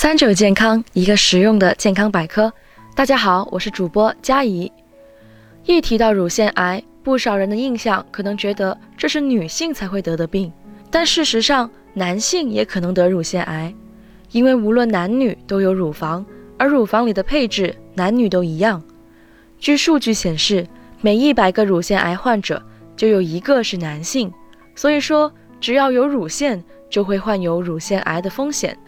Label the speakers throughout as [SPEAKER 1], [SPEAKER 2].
[SPEAKER 1] 三九健康，一个实用的健康百科。大家好，我是主播佳怡。一提到乳腺癌，不少人的印象可能觉得这是女性才会得的病，但事实上，男性也可能得乳腺癌，因为无论男女都有乳房，而乳房里的配置男女都一样。据数据显示，每一百个乳腺癌患者就有一个是男性，所以说，只要有乳腺，就会患有乳腺癌的风险。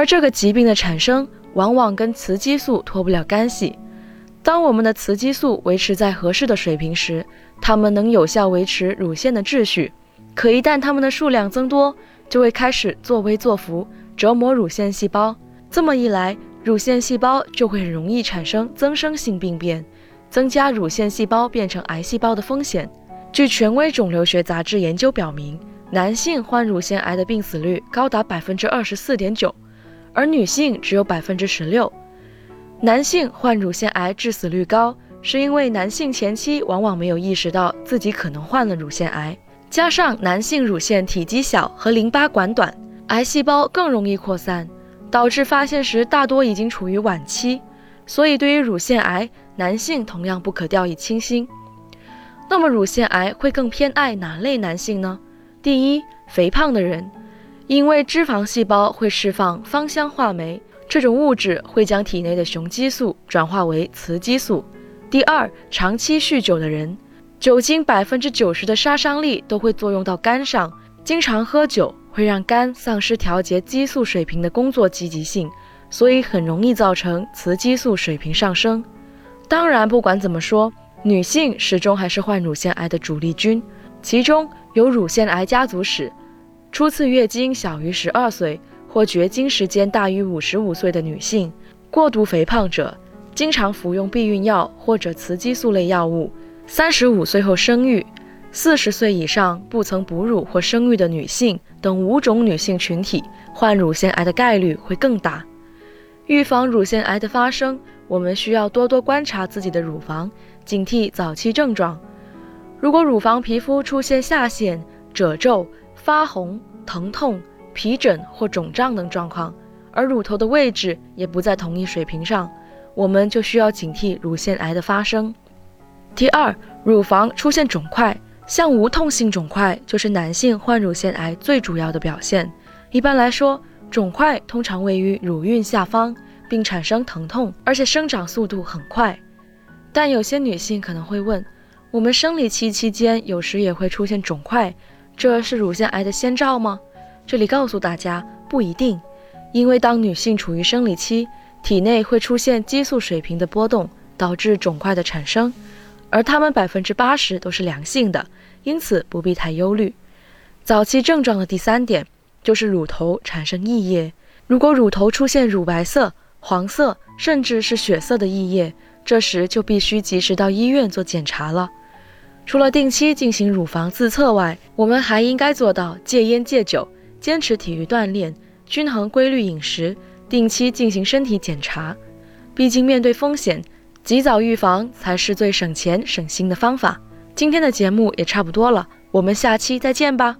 [SPEAKER 1] 而这个疾病的产生往往跟雌激素脱不了干系。当我们的雌激素维持在合适的水平时，它们能有效维持乳腺的秩序。可一旦它们的数量增多，就会开始作威作福，折磨乳腺细胞。这么一来，乳腺细胞就会很容易产生增生性病变，增加乳腺细胞变成癌细胞的风险。据权威肿瘤学杂志研究表明，男性患乳腺癌的病死率高达百分之二十四点九。而女性只有百分之十六，男性患乳腺癌致死率高，是因为男性前期往往没有意识到自己可能患了乳腺癌，加上男性乳腺体积小和淋巴管短，癌细胞更容易扩散，导致发现时大多已经处于晚期。所以，对于乳腺癌，男性同样不可掉以轻心。那么，乳腺癌会更偏爱哪类男性呢？第一，肥胖的人。因为脂肪细胞会释放芳香化酶，这种物质会将体内的雄激素转化为雌激素。第二，长期酗酒的人，酒精百分之九十的杀伤力都会作用到肝上，经常喝酒会让肝丧失调节激素水平的工作积极性，所以很容易造成雌激素水平上升。当然，不管怎么说，女性始终还是患乳腺癌的主力军，其中有乳腺癌家族史。初次月经小于十二岁或绝经时间大于五十五岁的女性，过度肥胖者，经常服用避孕药或者雌激素类药物，三十五岁后生育，四十岁以上不曾哺乳或生育的女性等五种女性群体患乳腺癌的概率会更大。预防乳腺癌的发生，我们需要多多观察自己的乳房，警惕早期症状。如果乳房皮肤出现下陷、褶皱，发红、疼痛、皮疹或肿胀等状况，而乳头的位置也不在同一水平上，我们就需要警惕乳腺癌的发生。第二，乳房出现肿块，像无痛性肿块就是男性患乳腺癌最主要的表现。一般来说，肿块通常位于乳晕下方，并产生疼痛，而且生长速度很快。但有些女性可能会问，我们生理期期间有时也会出现肿块。这是乳腺癌的先兆吗？这里告诉大家，不一定，因为当女性处于生理期，体内会出现激素水平的波动，导致肿块的产生，而它们百分之八十都是良性的，因此不必太忧虑。早期症状的第三点就是乳头产生溢液，如果乳头出现乳白色、黄色，甚至是血色的溢液，这时就必须及时到医院做检查了。除了定期进行乳房自测外，我们还应该做到戒烟戒酒，坚持体育锻炼，均衡规律饮食，定期进行身体检查。毕竟面对风险，及早预防才是最省钱省心的方法。今天的节目也差不多了，我们下期再见吧。